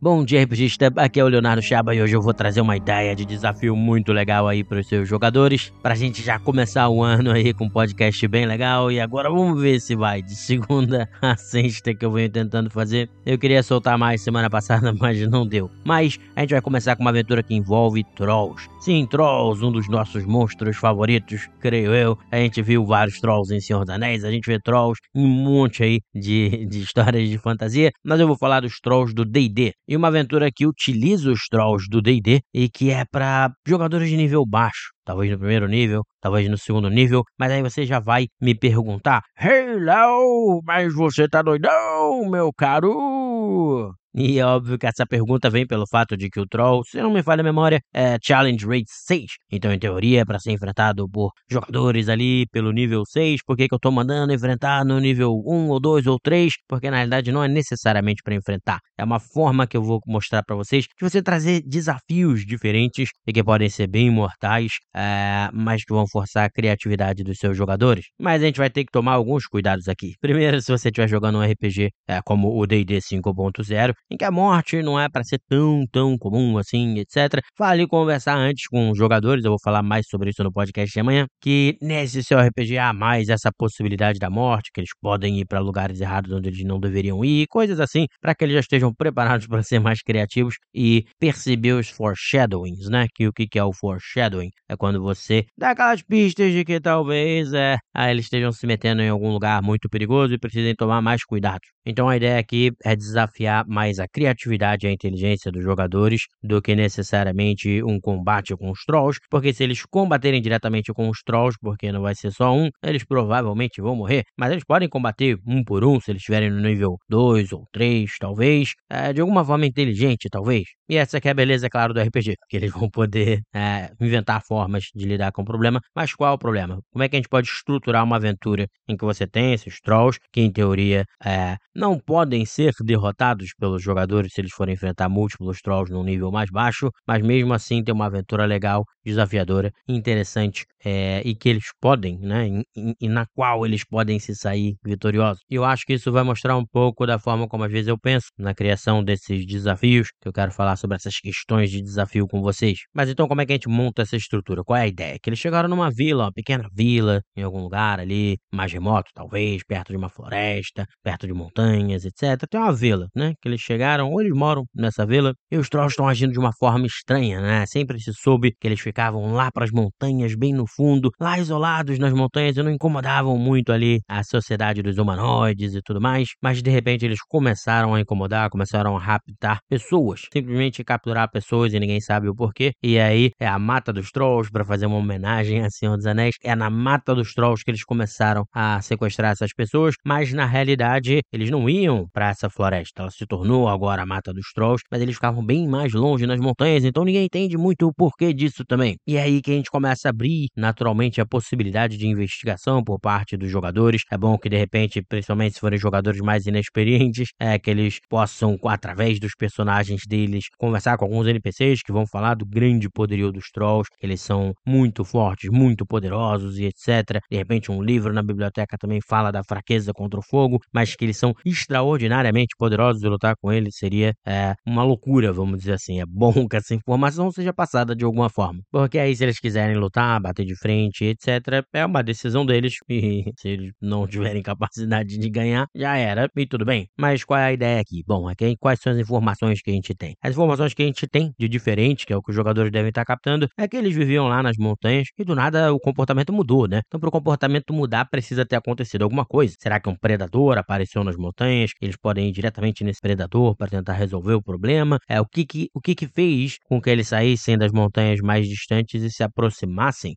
Bom dia, RPGista. Aqui é o Leonardo Chaba e hoje eu vou trazer uma ideia de desafio muito legal aí para os seus jogadores, pra gente já começar o ano aí com um podcast bem legal. E agora vamos ver se vai de segunda a sexta que eu venho tentando fazer. Eu queria soltar mais semana passada, mas não deu. Mas a gente vai começar com uma aventura que envolve trolls. Sim, trolls, um dos nossos monstros favoritos, creio eu. A gente viu vários trolls em Senhor dos Anéis, a gente vê trolls em um monte aí de, de histórias de fantasia, mas eu vou falar dos trolls do D&D e uma aventura que utiliza os trolls do D&D e que é para jogadores de nível baixo. Talvez no primeiro nível, talvez no segundo nível, mas aí você já vai me perguntar: Hey, Léo, mas você tá doidão, meu caro? E é óbvio que essa pergunta vem pelo fato de que o Troll, se não me falha a memória, é Challenge Rate 6. Então, em teoria, é para ser enfrentado por jogadores ali pelo nível 6. Por que, que eu tô mandando enfrentar no nível 1 ou 2 ou 3? Porque na realidade não é necessariamente para enfrentar. É uma forma que eu vou mostrar para vocês de você trazer desafios diferentes e que podem ser bem mortais, é, mas que vão forçar a criatividade dos seus jogadores. Mas a gente vai ter que tomar alguns cuidados aqui. Primeiro, se você estiver jogando um RPG é, como o D&D 5.0, em que a morte não é para ser tão, tão comum assim, etc. Fale conversar antes com os jogadores, eu vou falar mais sobre isso no podcast de amanhã, que nesse seu RPG há mais essa possibilidade da morte, que eles podem ir para lugares errados onde eles não deveriam ir, coisas assim, para que eles já estejam preparados para ser mais criativos e perceber os foreshadowings, né? Que o que é o foreshadowing? É quando você dá aquelas pistas de que talvez é, ah, eles estejam se metendo em algum lugar muito perigoso e precisem tomar mais cuidado. Então a ideia aqui é desafiar mais a criatividade e a inteligência dos jogadores do que necessariamente um combate com os trolls, porque se eles combaterem diretamente com os trolls, porque não vai ser só um, eles provavelmente vão morrer, mas eles podem combater um por um se eles estiverem no nível 2 ou 3, talvez, é, de alguma forma inteligente, talvez. E essa aqui é a beleza, claro, do RPG, que eles vão poder é, inventar formas de lidar com o problema, mas qual é o problema? Como é que a gente pode estruturar uma aventura em que você tem esses trolls, que em teoria é, não podem ser derrotados pelos jogadores se eles forem enfrentar múltiplos trolls num nível mais baixo, mas mesmo assim ter uma aventura legal, desafiadora, interessante é, e que eles podem, né, e, na qual eles podem se sair vitoriosos. E eu acho que isso vai mostrar um pouco da forma como às vezes eu penso na criação desses desafios, que eu quero falar sobre essas questões de desafio com vocês. Mas então como é que a gente monta essa estrutura? Qual é a ideia? Que eles chegaram numa vila, uma pequena vila, em algum lugar ali, mais remoto talvez, perto de uma floresta, perto de montanhas, etc. Tem uma vila, né, que eles chegaram, ou eles moram nessa vila, e os trolls estão agindo de uma forma estranha, né? Sempre se soube que eles ficavam lá para as montanhas, bem no fundo, lá isolados nas montanhas e não incomodavam muito ali a sociedade dos humanoides e tudo mais, mas de repente eles começaram a incomodar, começaram a raptar pessoas, simplesmente capturar pessoas e ninguém sabe o porquê. E aí é a mata dos trolls para fazer uma homenagem a Senhor dos Anéis, é na mata dos trolls que eles começaram a sequestrar essas pessoas, mas na realidade eles não iam para essa floresta, ela se tornou agora a mata dos trolls, mas eles ficavam bem mais longe nas montanhas, então ninguém entende muito o porquê disso também. E é aí que a gente começa a abrir naturalmente a possibilidade de investigação por parte dos jogadores. É bom que de repente, principalmente se forem jogadores mais inexperientes, é que eles possam, através dos personagens deles, conversar com alguns NPCs que vão falar do grande poderio dos trolls, que eles são muito fortes, muito poderosos e etc. De repente, um livro na biblioteca também fala da fraqueza contra o fogo, mas que eles são extraordinariamente poderosos e lutar com eles seria é, uma loucura, vamos dizer assim. É bom que essa informação seja passada de alguma forma. Porque aí, se eles quiserem lutar, bater de frente, etc., é uma decisão deles. E se eles não tiverem capacidade de ganhar, já era. E tudo bem. Mas qual é a ideia aqui? Bom, aqui quais são as informações que a gente tem? As informações que a gente tem de diferente, que é o que os jogadores devem estar captando, é que eles viviam lá nas montanhas e do nada o comportamento mudou, né? Então, para o comportamento mudar, precisa ter acontecido alguma coisa. Será que um predador apareceu nas montanhas? Eles podem ir diretamente nesse predador para tentar resolver o problema? É o que que, o que que fez com que eles saíssem das montanhas mais distantes e se aproximassem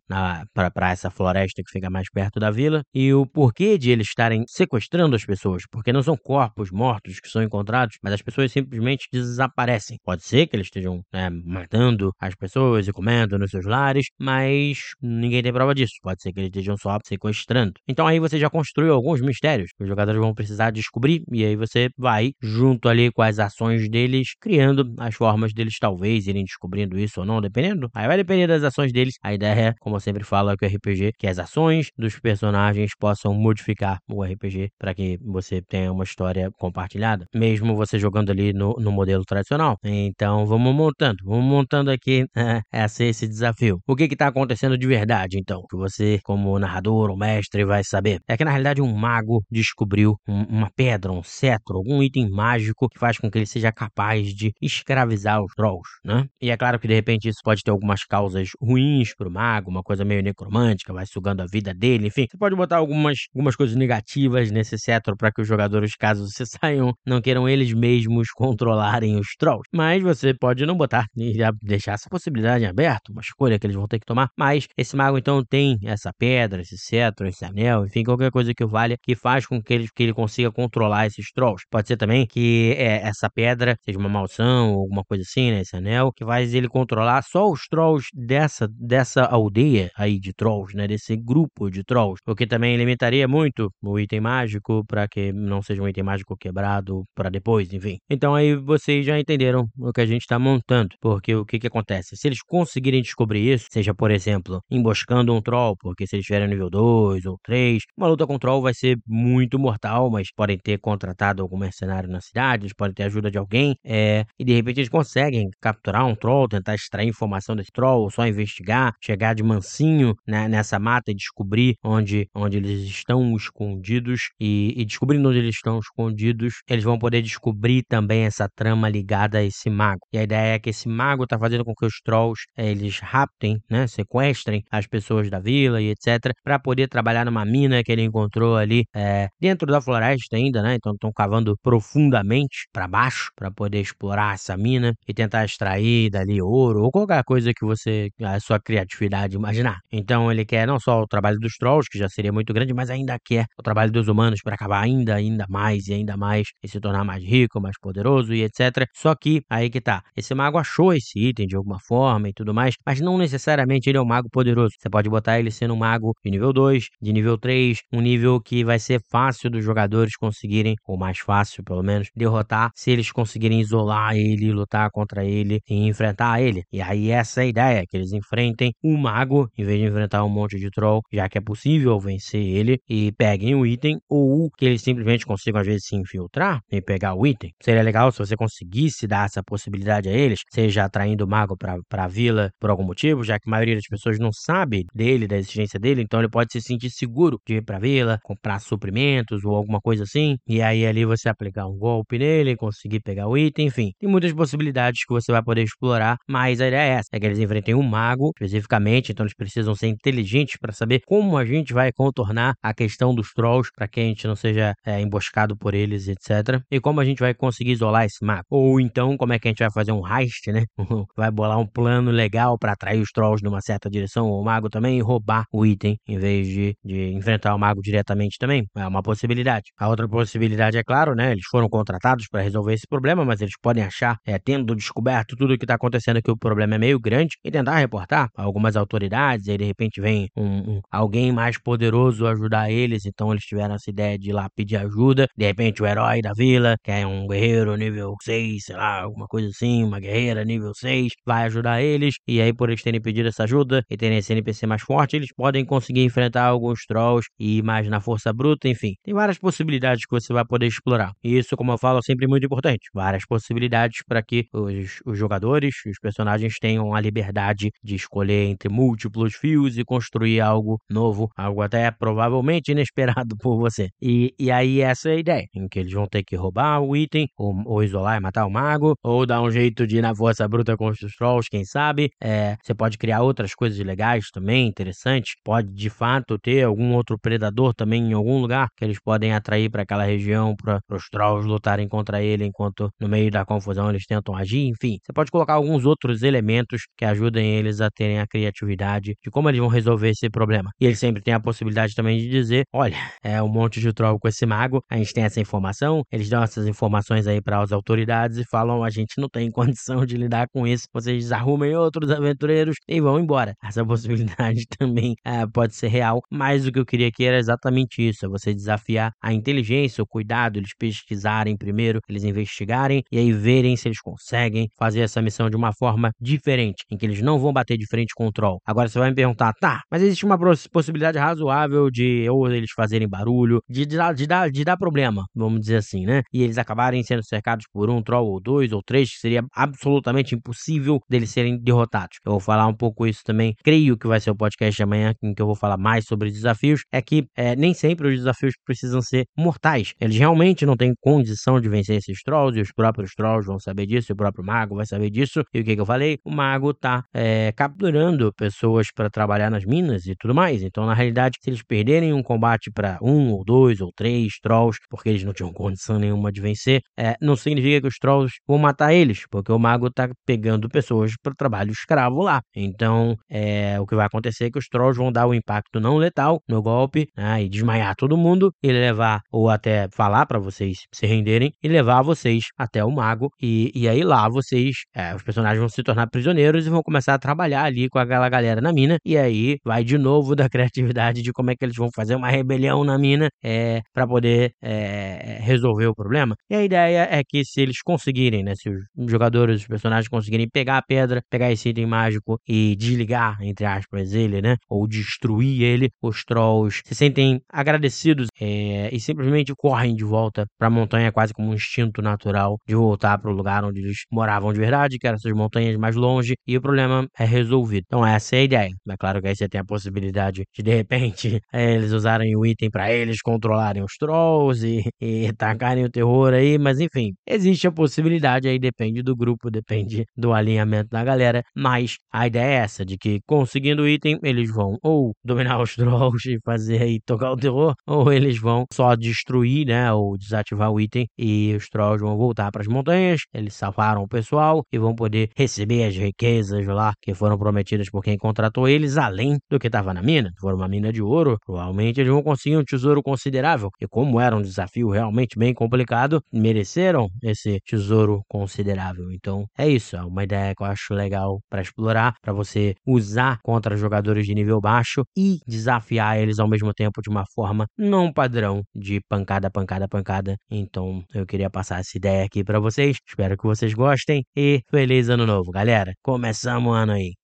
para essa floresta que fica mais perto da vila? E o porquê de eles estarem sequestrando as pessoas? Porque não são corpos mortos que são encontrados, mas as pessoas simplesmente desaparecem. Pode ser que eles estejam né, matando as pessoas e comendo nos seus lares, mas ninguém tem prova disso. Pode ser que eles estejam só sequestrando. Então aí você já construiu alguns mistérios que os jogadores vão precisar descobrir e aí você vai junto ali com as ações deles, criando as formas deles talvez irem descobrindo isso ou não, dependendo. Aí vai depender das ações deles. A ideia é, como eu sempre falo aqui o RPG, que as ações dos personagens possam modificar o RPG para que você tenha uma história compartilhada, mesmo você jogando ali no, no modelo tradicional. Então vamos montando, vamos montando aqui é, essa, esse desafio. O que está acontecendo de verdade, então? Que você, como narrador ou mestre, vai saber. É que na realidade um mago descobriu um, uma pedra, um cetro, algum item mágico que faz com que ele seja capaz de escravizar os trolls, né? E é claro que de repente isso pode ter algumas causas ruins pro mago, uma coisa meio necromântica, vai sugando a vida dele, enfim. Você pode botar algumas, algumas coisas negativas nesse cetro para que os jogadores, caso você saiam, não queiram eles mesmos controlarem os trolls. Mas você pode não botar e deixar essa possibilidade aberta, uma escolha que eles vão ter que tomar. Mas esse mago então tem essa pedra, esse cetro, esse anel, enfim, qualquer coisa que valha que faz com que ele, que ele consiga controlar esses trolls. Pode ser também que essa pedra seja uma maldição ou alguma coisa assim, né? Esse anel, que faz ele controlar só os trolls dessa, dessa aldeia aí de trolls, né? Desse grupo de trolls. O que também limitaria muito o item mágico para que não seja um item mágico quebrado para depois, enfim. Então aí vocês já entenderam o que a gente está montando. Porque o que que acontece? Se eles conseguirem descobrir isso, seja por exemplo, emboscando um troll, porque se eles tiverem nível 2 ou 3, uma luta com troll vai ser muito mortal, mas podem ter contratado algum mercenário na cidade, podem ter ajuda de alguém, é, e de repente eles conseguem capturar um troll, tentar extrair informação desse troll, só investigar, chegar de mansinho né, nessa mata e descobrir onde, onde eles estão escondidos, e, e descobrindo onde eles estão escondidos, eles vão poder descobrir também essa trama ligada a esse mago. E a ideia é que esse mago está fazendo com que os trolls é, eles raptem, né, sequestrem as pessoas da vila e etc, para poder trabalhar numa mina que ele encontrou ali é, dentro da floresta ainda, né? Então estão cavando profundamente para baixo para poder explorar essa mina e tentar extrair dali ouro ou qualquer coisa que você a sua criatividade imaginar. Então ele quer não só o trabalho dos trolls, que já seria muito grande, mas ainda quer o trabalho dos humanos para acabar ainda ainda mais e ainda mais e se tornar mais rico, mais poderoso e etc. Só que aí que tá, esse mago achou esse item de alguma forma e tudo mais, mas não necessariamente ele é um mago poderoso. Você pode botar ele sendo um mago de nível 2, de nível 3, um nível que vai ser fácil dos jogadores conseguirem, ou mais fácil pelo menos, derrotar se eles conseguirem isolar ele, lutar contra ele e enfrentar ele. E aí essa é a ideia, que eles enfrentem o mago em vez de enfrentar um monte de troll, já que é possível vencer ele e peguem o item ou que eles simplesmente consigam às vezes se infiltrar e pegar o item. Seria legal se você conseguisse dar essa possibilidade a eles, seja atraindo o mago para a vila por algum motivo, já que a maioria das pessoas não sabe dele, da existência dele, então ele pode se sentir seguro de ir pra vila, comprar suprimentos ou alguma coisa assim, e aí ali você aplicar um golpe nele, conseguir pegar o item, enfim. Tem muitas possibilidades que você vai poder explorar, mas a ideia é essa, é que eles enfrentem um mago, especificamente, então eles precisam ser inteligentes para saber como a gente vai contornar a questão dos trolls, para que a gente não seja é, emboscado por eles, etc. E como a gente vai conseguir isolar esse mago. Ou então, como é que a gente vai fazer um heist, né? vai bolar um plano legal para atrair os trolls numa certa direção, ou o mago também, e roubar o item, em vez de, de enfrentar o mago diretamente também. É uma possibilidade. A outra possibilidade, é claro, né? Eles foram contratados para resolver esse problema, mas eles podem achar, é, tendo descoberto tudo o que está acontecendo, que o problema é meio grande, e tentar reportar algumas autoridades, e aí de repente vem um, um, alguém mais poderoso ajudar eles, então eles tiveram essa ideia de ir lá pedir ajuda. De repente, o herói da vila, que é um guerreiro nível 6, sei lá, alguma coisa assim, uma guerreira nível 6, vai ajudar eles, e aí por eles terem pedido essa ajuda e terem esse NPC mais forte, eles podem conseguir enfrentar alguns trolls e ir mais na força bruta, enfim. Tem várias possibilidades que você vai poder explorar. E isso, como eu falo, é sempre muito importante. Várias possibilidades para que os, os jogadores, os personagens tenham a liberdade de escolher entre múltiplos fios e construir algo novo, algo até provavelmente inesperado por você. E, e aí essa é a ideia, em que eles vão ter que roubar o item, ou, ou isolar e matar o mago, ou dar um jeito de ir na força bruta com os trolls, quem sabe. É, você pode criar outras coisas legais também, interessantes. Pode de fato ter algum outro predador também em algum lugar que eles podem atrair para aquela região, para os trolls lutarem contra ele, enquanto no meio da confusão eles tentam agir. Enfim, você pode colocar alguns outros elementos que ajudem eles a terem a criatividade de como eles vão resolver esse problema. E eles sempre têm a possibilidade também de dizer: olha, é um monte de troll com esse mago, a gente tem essa informação, eles dão essas informações aí para as autoridades e falam: a gente não tem condição de lidar com isso, vocês arrumem outros aventureiros e vão embora. Essa possibilidade também é, pode ser real, mas o que eu queria aqui era exatamente isso: é você desafiar a inteligência, o cuidado, eles pesquisarem primeiro eles investigarem e aí verem se eles conseguem fazer essa missão de uma forma diferente, em que eles não vão bater de frente com o troll. Agora você vai me perguntar, tá, mas existe uma possibilidade razoável de ou eles fazerem barulho, de, de, de, dar, de dar problema, vamos dizer assim, né? E eles acabarem sendo cercados por um troll ou dois ou três, que seria absolutamente impossível deles serem derrotados. Eu vou falar um pouco isso também, creio que vai ser o podcast de amanhã em que eu vou falar mais sobre desafios, é que é, nem sempre os desafios precisam ser mortais. Eles realmente não têm condição de vencer esses trolls, e os próprios trolls vão saber disso, o próprio mago vai saber disso. E o que, que eu falei? O mago tá é, capturando pessoas para trabalhar nas minas e tudo mais. Então, na realidade, se eles perderem um combate para um ou dois ou três trolls, porque eles não tinham condição nenhuma de vencer, é, não significa que os trolls vão matar eles, porque o mago tá pegando pessoas para trabalho escravo lá. Então, é, o que vai acontecer é que os trolls vão dar o impacto não letal no golpe né, e desmaiar todo mundo e levar, ou até falar para vocês se renderem e levar vocês até o mago. E, e aí lá vocês, é, os personagens vão se tornar prisioneiros e vão começar a trabalhar ali com aquela galera na mina. E aí vai de novo da criatividade de como é que eles vão fazer uma rebelião na mina é, para poder é, resolver o problema. E a ideia é que se eles conseguirem, né, se os jogadores, os personagens conseguirem pegar a pedra, pegar esse item mágico e desligar, entre aspas, ele, né, ou destruir ele, os trolls se sentem agradecidos é, e simplesmente correm de volta para a montanha quase como um instinto natural de voltar para o lugar onde eles moravam de verdade, que eram essas montanhas mais longe, e o problema é resolvido. Então essa é a ideia. É claro que aí você tem a possibilidade de de repente é, eles usarem o item para eles controlarem os trolls e, e tacarem o terror aí, mas enfim, existe a possibilidade aí, depende do grupo, depende do alinhamento da galera, mas a ideia é essa, de que conseguindo o item, eles vão ou dominar os trolls e fazer aí tocar o terror, ou eles vão só destruir, né, ou desativar o item e os trolls vão voltar para as montanhas, eles salvaram o pessoal e vão poder receber as riquezas lá que foram prometidas por quem contratou eles, além do que estava na mina. Se for uma mina de ouro, provavelmente eles vão conseguir um tesouro considerável. E como era um desafio realmente bem complicado, mereceram esse tesouro considerável. Então é isso, é uma ideia que eu acho legal para explorar, para você usar contra jogadores de nível baixo e desafiar eles ao mesmo tempo de uma forma não padrão de pancada, pancada, pancada. Então eu queria passar essa ideia aqui para vocês. Espero que vocês gostem e feliz ano novo, galera. Começamos o ano aí.